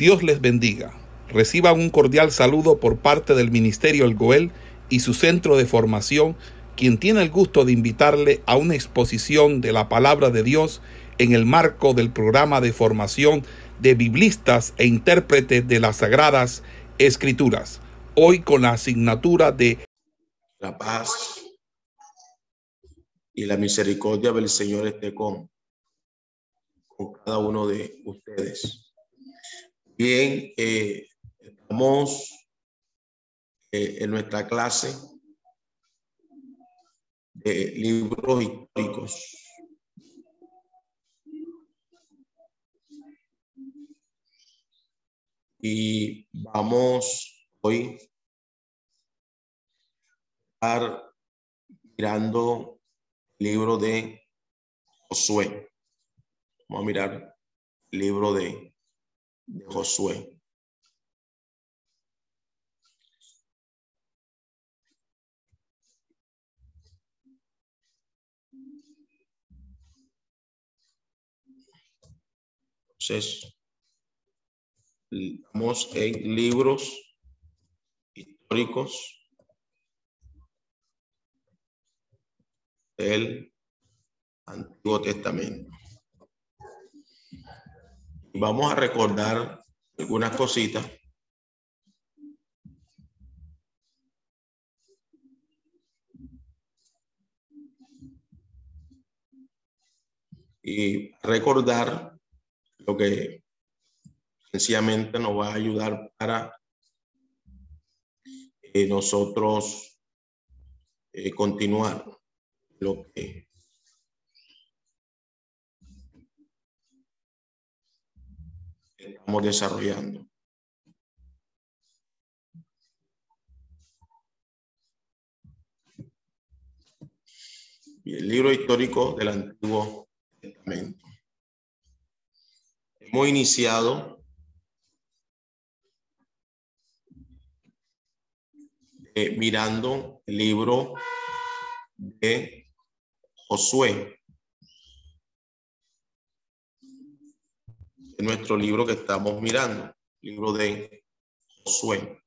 Dios les bendiga. Reciban un cordial saludo por parte del Ministerio El Goel y su centro de formación, quien tiene el gusto de invitarle a una exposición de la palabra de Dios en el marco del programa de formación de biblistas e intérpretes de las Sagradas Escrituras, hoy con la asignatura de La paz y la misericordia del Señor esté con, con cada uno de ustedes. Bien, eh, estamos eh, en nuestra clase de libros históricos. Y vamos hoy a mirando el libro de Josué. Vamos a mirar el libro de de Josué. Entonces, estamos en libros históricos del Antiguo Testamento. Vamos a recordar algunas cositas. Y recordar lo que sencillamente nos va a ayudar para nosotros eh, continuar lo que estamos desarrollando. el libro histórico del Antiguo Testamento. Hemos iniciado eh, mirando el libro de Josué. Nuestro libro que estamos mirando, libro de Josué.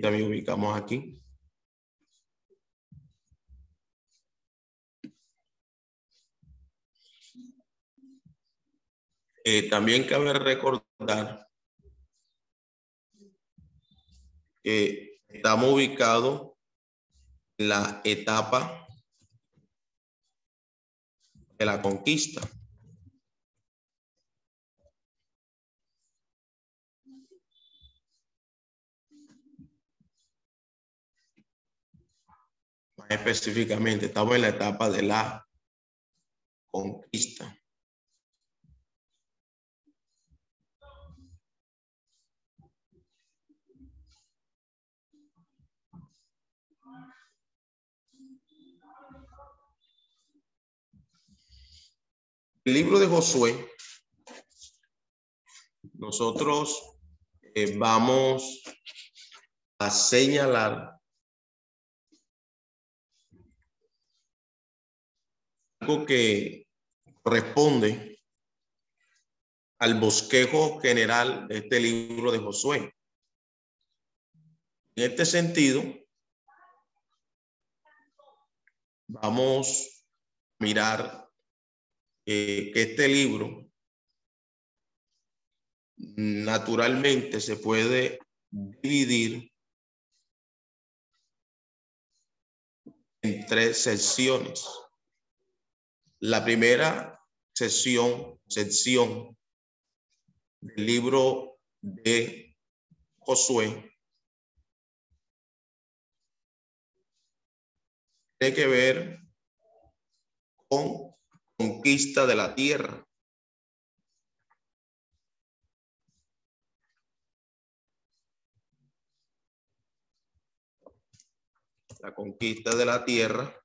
También ubicamos aquí. Eh, también cabe recordar que Estamos ubicados en la etapa de la conquista. Más específicamente, estamos en la etapa de la conquista. Libro de Josué, nosotros eh, vamos a señalar algo que corresponde al bosquejo general de este libro de Josué. En este sentido, vamos a mirar que este libro naturalmente se puede dividir en tres secciones. La primera sesión, sección del libro de Josué tiene que ver con conquista de la tierra. La conquista de la tierra.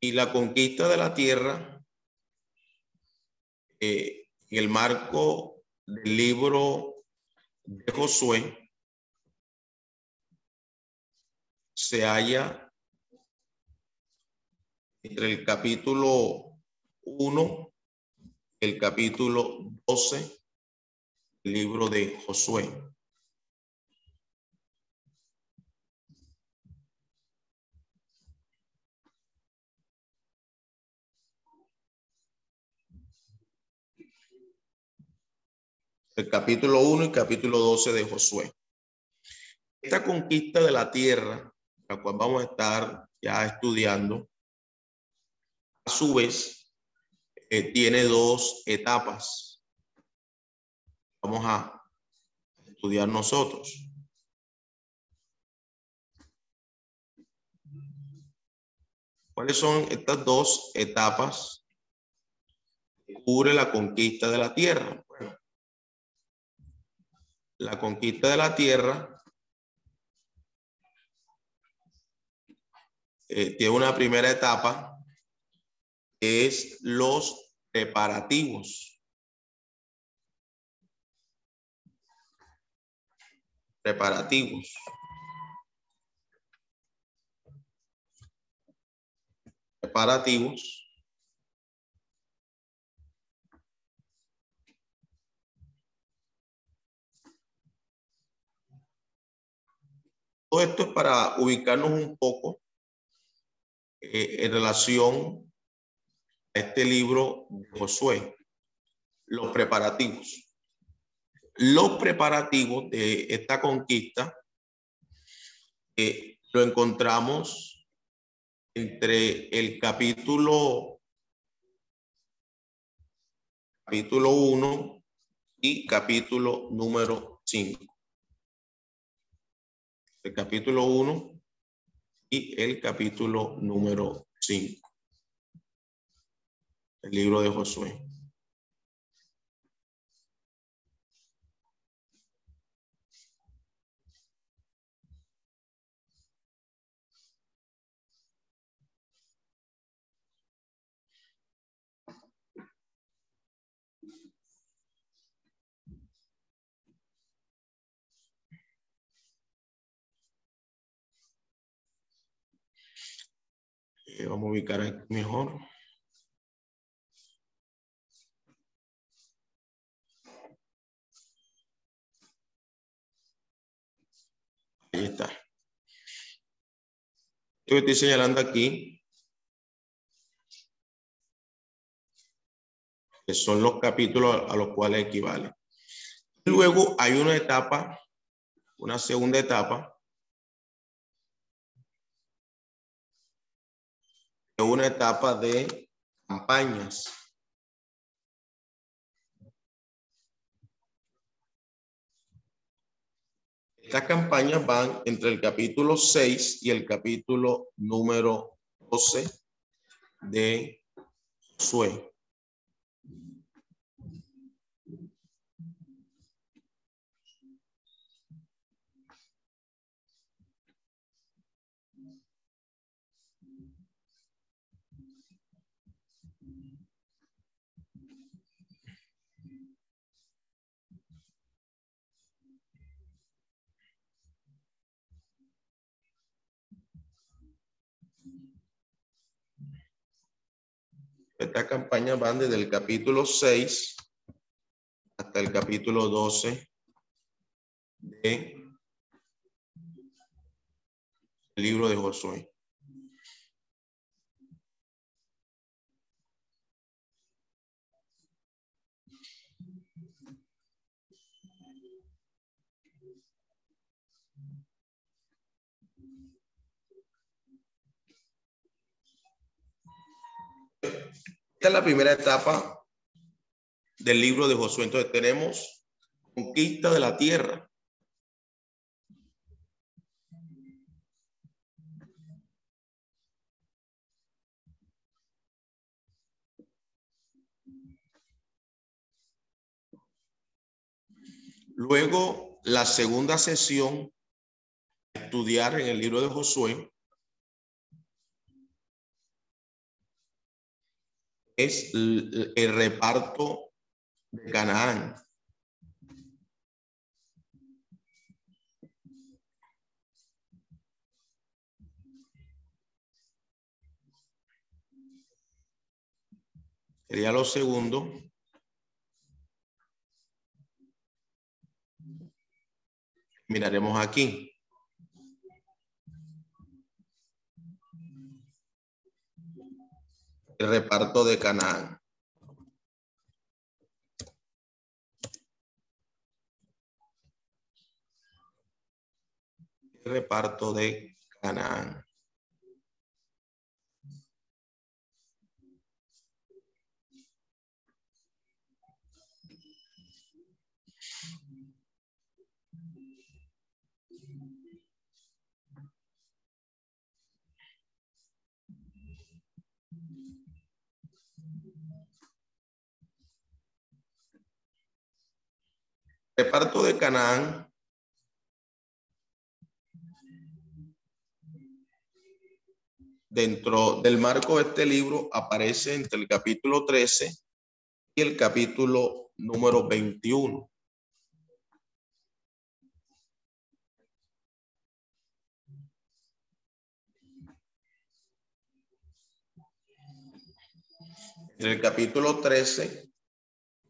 Y la conquista de la tierra, eh, en el marco del libro de Josué se halla entre el capítulo 1 y el capítulo 12 del libro de Josué. el capítulo 1 y capítulo 12 de Josué. Esta conquista de la tierra, la cual vamos a estar ya estudiando, a su vez, eh, tiene dos etapas. Vamos a estudiar nosotros. ¿Cuáles son estas dos etapas que cubre la conquista de la tierra? la conquista de la tierra eh, tiene una primera etapa, es los preparativos. Preparativos. Preparativos. Todo esto es para ubicarnos un poco eh, en relación a este libro de Josué, los preparativos. Los preparativos de esta conquista eh, lo encontramos entre el capítulo capítulo 1 y capítulo número 5 el capítulo 1 y el capítulo número 5. El libro de Josué. Vamos a ubicar mejor. Ahí está. Yo estoy señalando aquí que son los capítulos a los cuales equivale. Luego hay una etapa, una segunda etapa, una etapa de campañas. Estas campañas van entre el capítulo 6 y el capítulo número 12 de Josué. Esta campaña van desde el capítulo 6 hasta el capítulo 12 de el libro de Josué. Esta es la primera etapa del libro de Josué. Entonces tenemos conquista de la tierra. Luego, la segunda sesión, estudiar en el libro de Josué, es el, reparto de Canaán. Sería lo segundo. Miraremos aquí. El reparto de Canaán. El reparto de Canaán. Reparto de Canaán dentro del marco de este libro aparece entre el capítulo 13 y el capítulo número 21. Entre el capítulo 13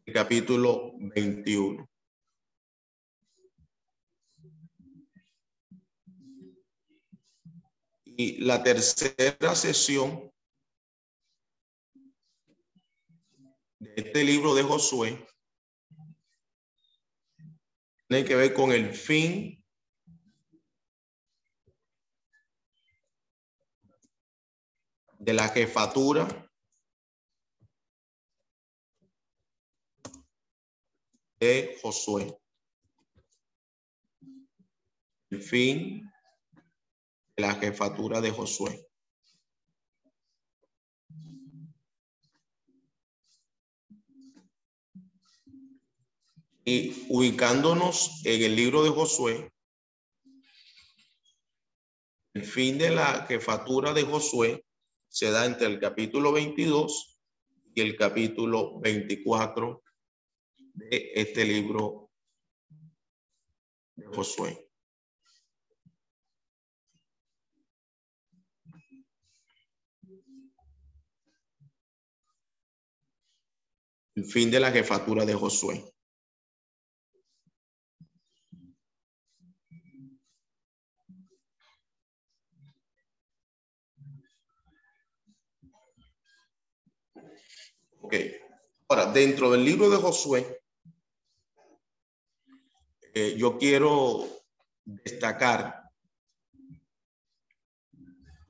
y el capítulo 21. Y la tercera sesión de este libro de Josué tiene que ver con el fin de la jefatura de Josué. El fin la jefatura de Josué. Y ubicándonos en el libro de Josué, el fin de la jefatura de Josué se da entre el capítulo 22 y el capítulo 24 de este libro de Josué. El fin de la jefatura de Josué. Ok, ahora dentro del libro de Josué, eh, yo quiero destacar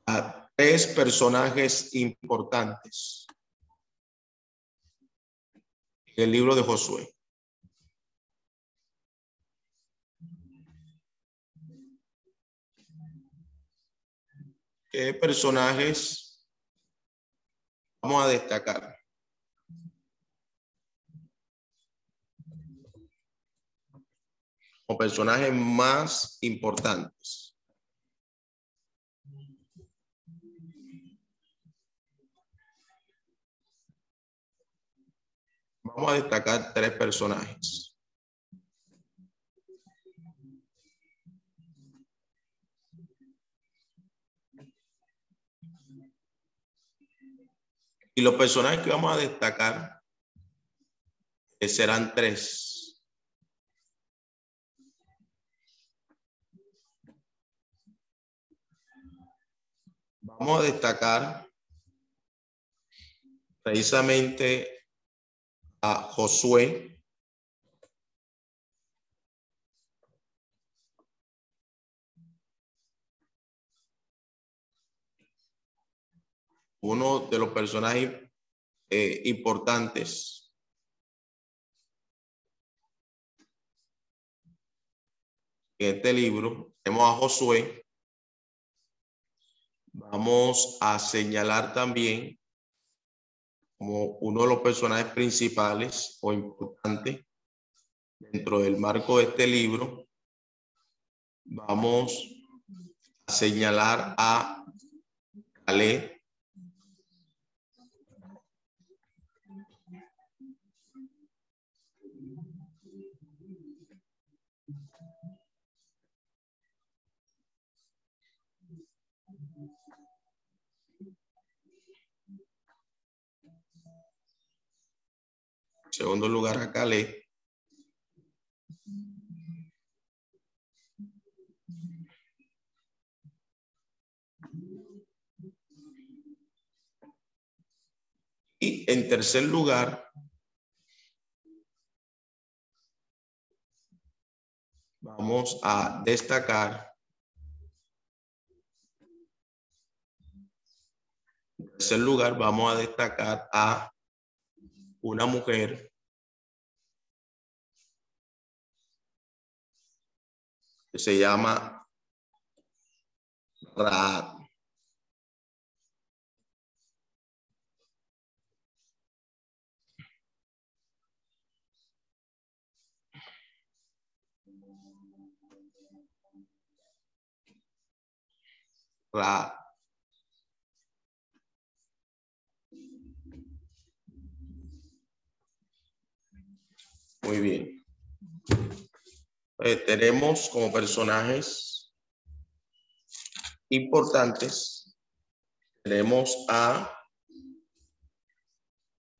a tres personajes importantes el libro de Josué. ¿Qué personajes vamos a destacar? O personajes más importantes. Vamos a destacar tres personajes. Y los personajes que vamos a destacar eh, serán tres. Vamos a destacar precisamente a Josué. Uno de los personajes eh, importantes este libro. Tenemos a Josué. Vamos a señalar también como uno de los personajes principales o importantes dentro del marco de este libro, vamos a señalar a Caleb Segundo lugar a Caleb. Y en tercer lugar, vamos a destacar en tercer lugar vamos a destacar a una mujer que se llama. Raad. Muy bien. Eh, tenemos como personajes importantes, tenemos a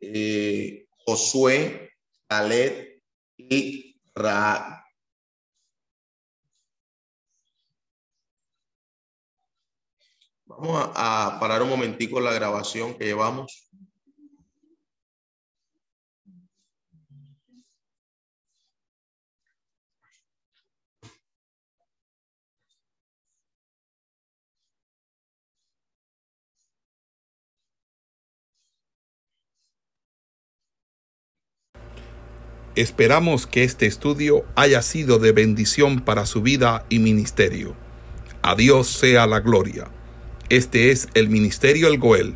eh, Josué, Caleb y Ra. Vamos a, a parar un momentico la grabación que llevamos. Esperamos que este estudio haya sido de bendición para su vida y ministerio. A Dios sea la gloria. Este es el Ministerio El Goel,